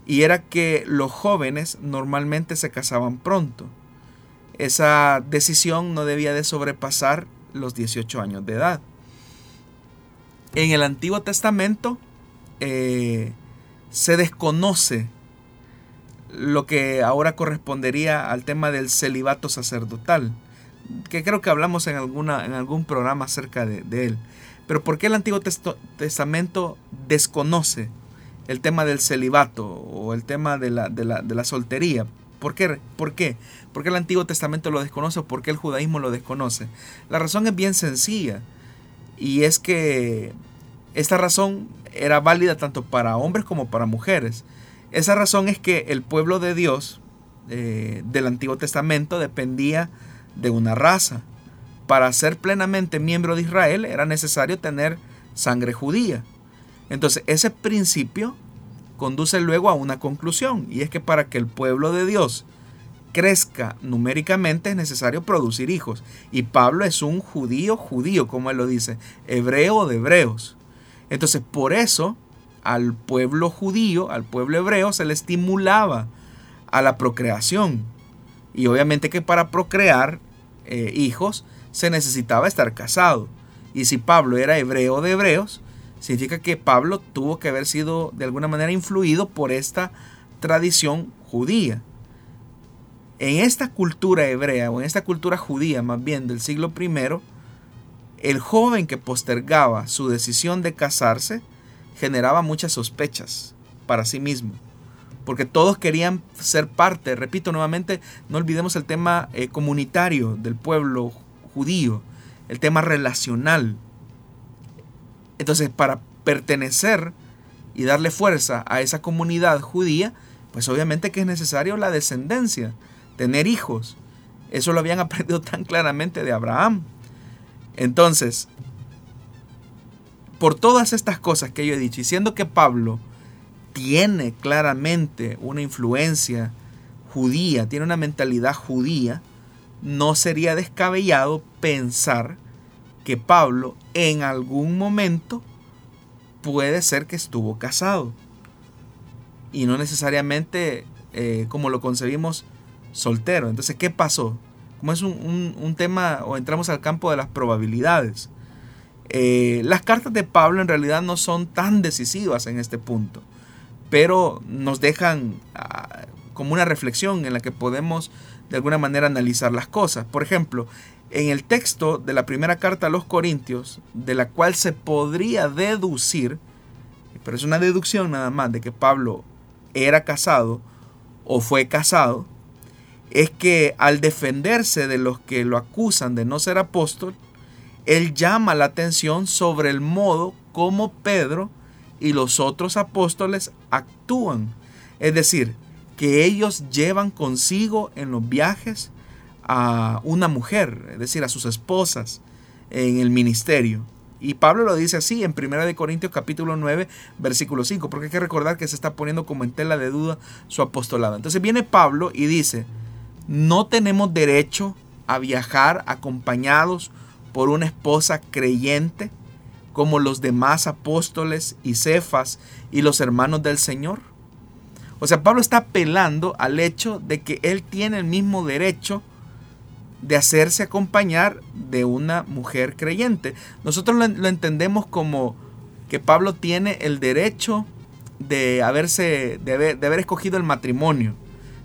Y era que los jóvenes normalmente se casaban pronto. Esa decisión no debía de sobrepasar los 18 años de edad. En el Antiguo Testamento eh, se desconoce lo que ahora correspondería al tema del celibato sacerdotal, que creo que hablamos en, alguna, en algún programa acerca de, de él. Pero ¿por qué el Antiguo Testamento desconoce el tema del celibato o el tema de la, de la, soltería? ¿Por qué? ¿Por qué? ¿Por qué el Antiguo Testamento lo desconoce o por qué el judaísmo lo desconoce? La razón es bien sencilla y es que esta razón era válida tanto para hombres como para mujeres. Esa razón es que el pueblo de Dios eh, del Antiguo Testamento dependía de una raza. Para ser plenamente miembro de Israel era necesario tener sangre judía. Entonces ese principio conduce luego a una conclusión y es que para que el pueblo de Dios crezca numéricamente es necesario producir hijos. Y Pablo es un judío judío, como él lo dice, hebreo de hebreos. Entonces por eso al pueblo judío, al pueblo hebreo, se le estimulaba a la procreación. Y obviamente que para procrear eh, hijos se necesitaba estar casado. Y si Pablo era hebreo de hebreos, significa que Pablo tuvo que haber sido de alguna manera influido por esta tradición judía. En esta cultura hebrea o en esta cultura judía más bien del siglo I, el joven que postergaba su decisión de casarse generaba muchas sospechas para sí mismo. Porque todos querían ser parte, repito nuevamente, no olvidemos el tema eh, comunitario del pueblo judío, el tema relacional. Entonces, para pertenecer y darle fuerza a esa comunidad judía, pues obviamente que es necesario la descendencia, tener hijos. Eso lo habían aprendido tan claramente de Abraham. Entonces, por todas estas cosas que yo he dicho, y siendo que Pablo tiene claramente una influencia judía, tiene una mentalidad judía, no sería descabellado pensar que Pablo en algún momento puede ser que estuvo casado. Y no necesariamente eh, como lo concebimos soltero. Entonces, ¿qué pasó? Como es un tema, o entramos al campo de las probabilidades. Eh, las cartas de Pablo en realidad no son tan decisivas en este punto, pero nos dejan ah, como una reflexión en la que podemos de alguna manera analizar las cosas. Por ejemplo, en el texto de la primera carta a los Corintios, de la cual se podría deducir, pero es una deducción nada más, de que Pablo era casado o fue casado, es que al defenderse de los que lo acusan de no ser apóstol, él llama la atención sobre el modo como Pedro y los otros apóstoles actúan. Es decir, que ellos llevan consigo en los viajes a una mujer, es decir, a sus esposas en el ministerio. Y Pablo lo dice así en 1 Corintios capítulo 9, versículo 5, porque hay que recordar que se está poniendo como en tela de duda su apostolado. Entonces viene Pablo y dice, no tenemos derecho a viajar acompañados por una esposa creyente como los demás apóstoles y cefas y los hermanos del Señor. O sea, Pablo está apelando al hecho de que él tiene el mismo derecho de hacerse acompañar de una mujer creyente. Nosotros lo, entendemos como que Pablo tiene el derecho de haberse de haber, escogido el matrimonio.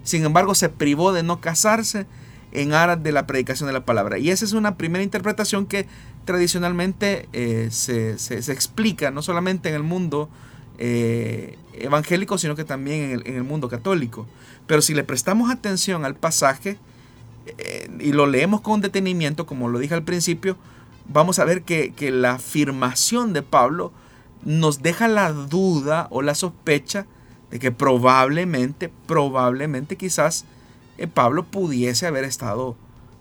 Sin embargo, se privó de no casarse en aras de la predicación de la palabra. Y esa es una primera interpretación que tradicionalmente eh, se, explica no solamente en el mundo eh, evangélico, sino que también en el, en el, mundo católico. Pero si le prestamos atención al pasaje, eh, y lo leemos con detenimiento, como lo dije al principio, vamos a ver que, la afirmación de Pablo nos deja la duda o la sospecha de que probablemente, probablemente quizás eh, Pablo pudiese haber estado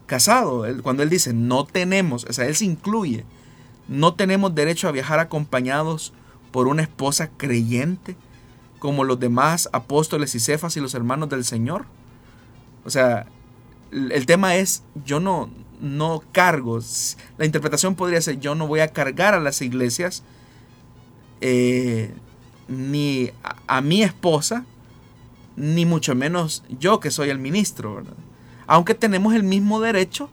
casado. cuando él dice no tenemos, o sea, él se incluye, no tenemos derecho a viajar acompañados por una esposa creyente como los demás apóstoles y cefas y los hermanos del Señor. O sea, el tema es, yo no, no cargo, la interpretación podría ser, yo no voy a cargar a las iglesias eh, ni a, mi esposa, ni mucho menos yo que soy el ministro, Aunque tenemos el mismo derecho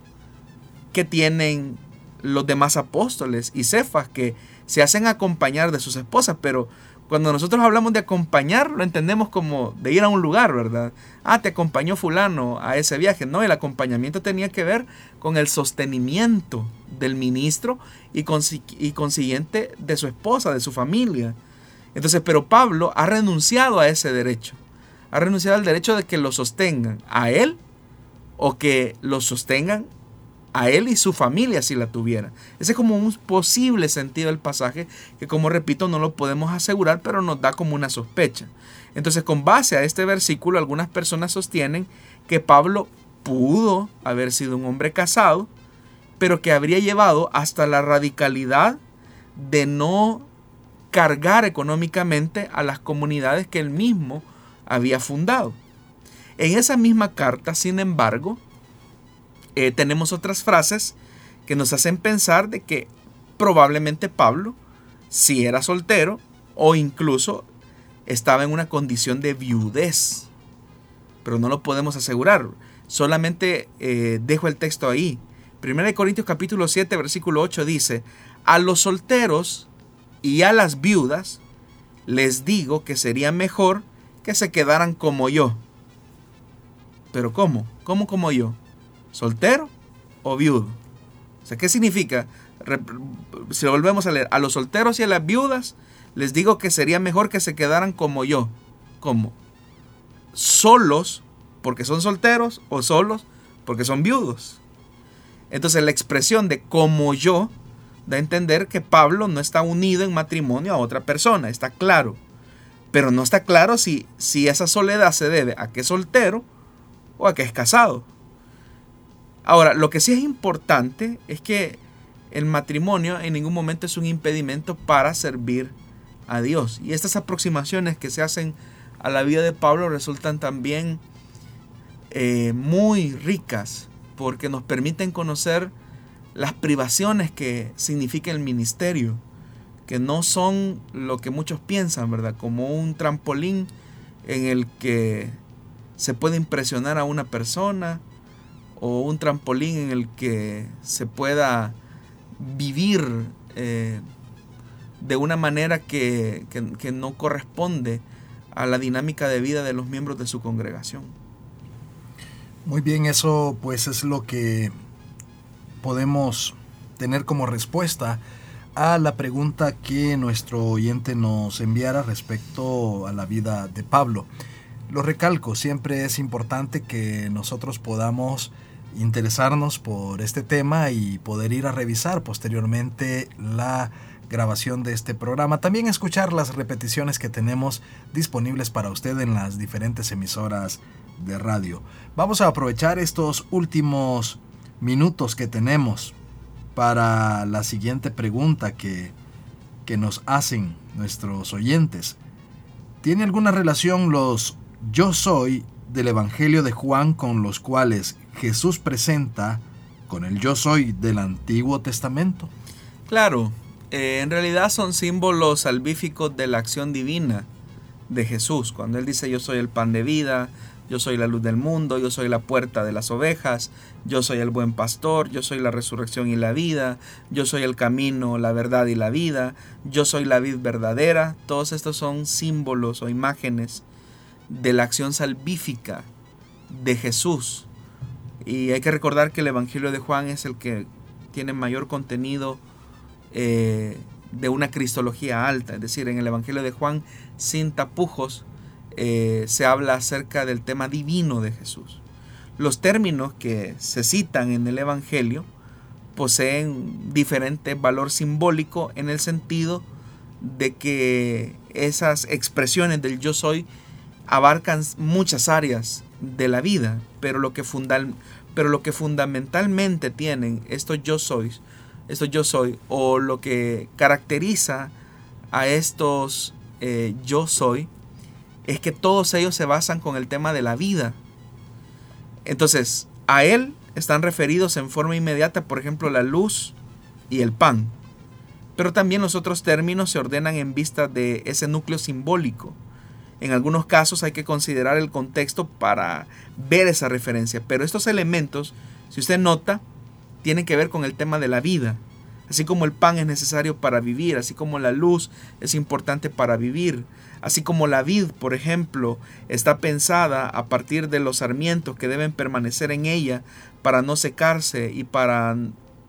que tienen los demás apóstoles y cefas que se hacen acompañar de sus esposas, pero cuando nosotros hablamos de acompañar, lo entendemos como de ir a un lugar, ¿verdad? Ah, te acompañó fulano a ese viaje. No, el acompañamiento tenía que ver con el sostenimiento del ministro y, consiguiente de su esposa, de su familia. Entonces, pero Pablo ha renunciado a ese derecho. Ha renunciado al derecho de que lo sostengan a él o que lo sostengan a él y su familia si la tuviera. Ese es como un posible sentido del pasaje que como repito no lo podemos asegurar, pero nos da como una sospecha. Entonces con base a este versículo algunas personas sostienen que Pablo pudo haber sido un hombre casado, pero que habría llevado hasta la radicalidad de no cargar económicamente a las comunidades que él mismo había fundado. En esa misma carta, sin embargo, eh, tenemos otras frases que nos hacen pensar de que probablemente Pablo, si era soltero o incluso estaba en una condición de viudez. Pero no lo podemos asegurar. Solamente eh, dejo el texto ahí. 1 Corintios capítulo 7 versículo 8 dice, a los solteros y a las viudas les digo que sería mejor que se quedaran como yo. Pero ¿cómo? ¿Cómo como yo? Soltero o viudo. O sea, ¿qué significa? Si lo volvemos a leer, a los solteros y a las viudas les digo que sería mejor que se quedaran como yo. ¿Cómo? Solos porque son solteros o solos porque son viudos. Entonces la expresión de como yo da a entender que Pablo no está unido en matrimonio a otra persona, está claro. Pero no está claro si, si esa soledad se debe a que es soltero o a que es casado. Ahora, lo que sí es importante es que el matrimonio en ningún momento es un impedimento para servir a Dios. Y estas aproximaciones que se hacen a la vida de Pablo resultan también eh, muy ricas porque nos permiten conocer las privaciones que significa el ministerio, que no son lo que muchos piensan, ¿verdad? Como un trampolín en el que se puede impresionar a una persona, o un trampolín en el que se pueda vivir eh, de una manera que, que no corresponde a la dinámica de vida de los miembros de su congregación. Muy bien, eso pues es lo que podemos tener como respuesta a la pregunta que nuestro oyente nos enviara respecto a la vida de Pablo. Lo recalco, siempre es importante que nosotros podamos interesarnos por este tema y poder ir a revisar posteriormente la grabación de este programa. También escuchar las repeticiones que tenemos disponibles para usted en las diferentes emisoras de radio. Vamos a aprovechar estos últimos minutos que tenemos para la siguiente pregunta que, que nos hacen nuestros oyentes. ¿Tiene alguna relación los yo soy del Evangelio de Juan con los cuales Jesús presenta con el yo soy del Antiguo Testamento? Claro, eh, en realidad son símbolos salvíficos de la acción divina de Jesús. Cuando Él dice yo soy el pan de vida, yo soy la luz del mundo, yo soy la puerta de las ovejas, yo soy el buen pastor, yo soy la resurrección y la vida, yo soy el camino, la verdad y la vida, yo soy la vid verdadera. Todos estos son símbolos o imágenes de la acción salvífica de Jesús. Y hay que recordar que el Evangelio de Juan es el que tiene mayor contenido eh, de una cristología alta. Es decir, en el Evangelio de Juan, sin tapujos, eh, se habla acerca del tema divino de Jesús. Los términos que se citan en el Evangelio poseen diferente valor simbólico en el sentido de que esas expresiones del yo soy abarcan muchas áreas de la vida, pero lo que, pero lo que fundamentalmente tienen estos yo sois, esto yo soy, o lo que caracteriza a estos eh, yo soy, es que todos ellos se basan con el tema de la vida. Entonces, a él están referidos en forma inmediata, por ejemplo, la luz y el pan. Pero también los otros términos se ordenan en vista de ese núcleo simbólico. En algunos casos hay que considerar el contexto para ver esa referencia, pero estos elementos, si usted nota, tienen que ver con el tema de la vida. Así como el pan es necesario para vivir, así como la luz es importante para vivir, así como la vid, por ejemplo, está pensada a partir de los sarmientos que deben permanecer en ella para no secarse y para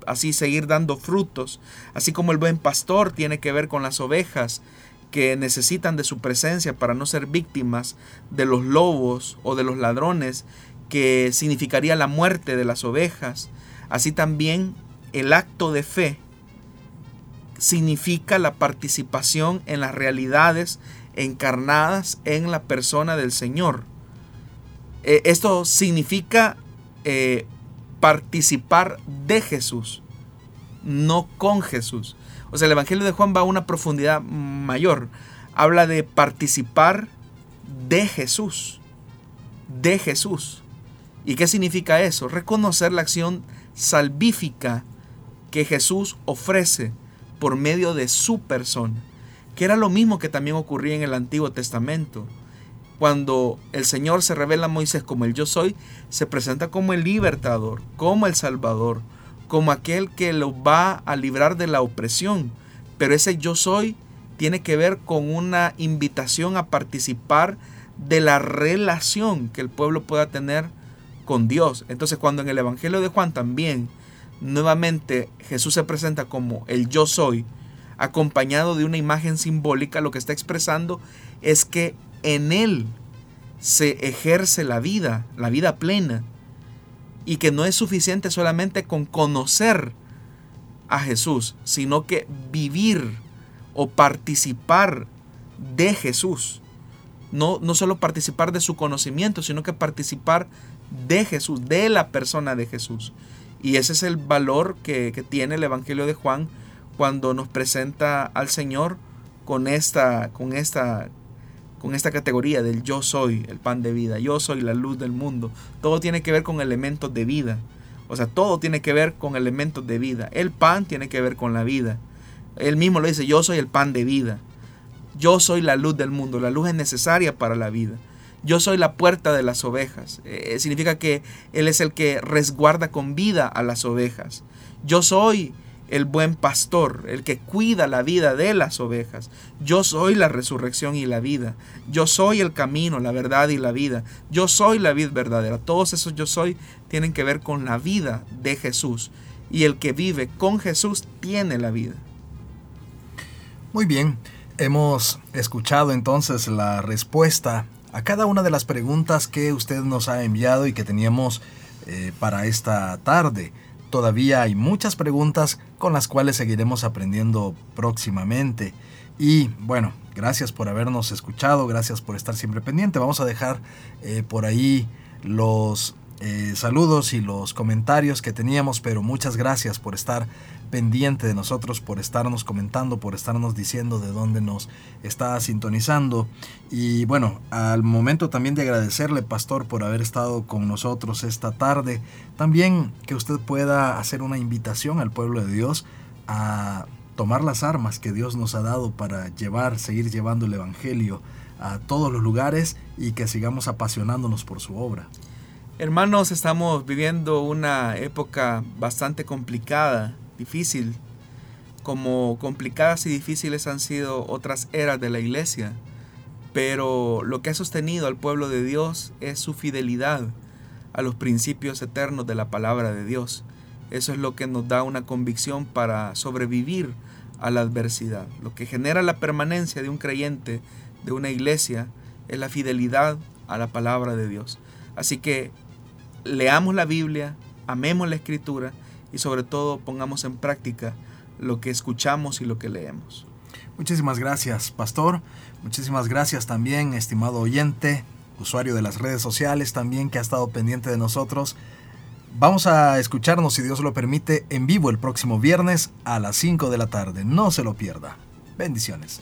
así seguir dando frutos, así como el buen pastor tiene que ver con las ovejas que necesitan de su presencia para no ser víctimas de los lobos o de los ladrones, que significaría la muerte de las ovejas. Así también el acto de fe significa la participación en las realidades encarnadas en la persona del Señor. Eh, esto significa eh, participar de Jesús, no con Jesús. O sea, el Evangelio de Juan va a una profundidad mayor. Habla de participar de Jesús. De Jesús. ¿Y qué significa eso? Reconocer la acción salvífica que Jesús ofrece por medio de su persona, que era lo mismo que también ocurría en el Antiguo Testamento. Cuando el Señor se revela a Moisés como el yo soy, se presenta como el libertador, como el salvador, como aquel que lo va a librar de la opresión. Pero ese yo soy tiene que ver con una invitación a participar de la relación que el pueblo pueda tener con Dios. Entonces cuando en el Evangelio de Juan también nuevamente Jesús se presenta como el yo soy, acompañado de una imagen simbólica, lo que está expresando es que en Él se ejerce la vida, la vida plena, y que no es suficiente solamente con conocer a Jesús, sino que vivir o participar de Jesús. No, no solo participar de su conocimiento, sino que participar de Jesús, de la persona de Jesús. Y ese es el valor que, tiene el Evangelio de Juan cuando nos presenta al Señor con esta, con esta, con esta categoría del yo soy el pan de vida, yo soy la luz del mundo. Todo tiene que ver con elementos de vida. O sea, todo tiene que ver con elementos de vida. El pan tiene que ver con la vida. Él mismo lo dice, yo soy el pan de vida. Yo soy la luz del mundo. La luz es necesaria para la vida. Yo soy la puerta de las ovejas. Eh, significa que Él es el que resguarda con vida a las ovejas. Yo soy el buen pastor, el que cuida la vida de las ovejas. Yo soy la resurrección y la vida. Yo soy el camino, la verdad y la vida. Yo soy la vida verdadera. Todos esos yo soy tienen que ver con la vida de Jesús. Y el que vive con Jesús tiene la vida. Muy bien, hemos escuchado entonces la respuesta a cada una de las preguntas que usted nos ha enviado y que teníamos eh, para esta tarde. Todavía hay muchas preguntas con las cuales seguiremos aprendiendo próximamente. Y bueno, gracias por habernos escuchado, gracias por estar siempre pendiente. Vamos a dejar eh, por ahí los eh, saludos y los comentarios que teníamos, pero muchas gracias por estar pendiente de nosotros, por estarnos comentando, por estarnos diciendo de dónde nos está sintonizando. Y bueno, al momento también de agradecerle, pastor, por haber estado con nosotros esta tarde. También que usted pueda hacer una invitación al pueblo de Dios a tomar las armas que Dios nos ha dado para llevar, seguir llevando el Evangelio a todos los lugares y que sigamos apasionándonos por su obra. Hermanos, estamos viviendo una época bastante complicada, difícil, como complicadas y difíciles han sido otras eras de la iglesia, pero lo que ha sostenido al pueblo de Dios es su fidelidad a los principios eternos de la palabra de Dios. Eso es lo que nos da una convicción para sobrevivir a la adversidad. Lo que genera la permanencia de un creyente, de una iglesia, es la fidelidad a la palabra de Dios. Así que leamos la Biblia, amemos la escritura y sobre todo pongamos en práctica lo que escuchamos y lo que leemos. Muchísimas gracias, pastor. Muchísimas gracias también, estimado oyente, usuario de las redes sociales también que ha estado pendiente de nosotros. Vamos a escucharnos, si Dios lo permite, en vivo el próximo viernes a las 5 de la tarde. No se lo pierda. Bendiciones.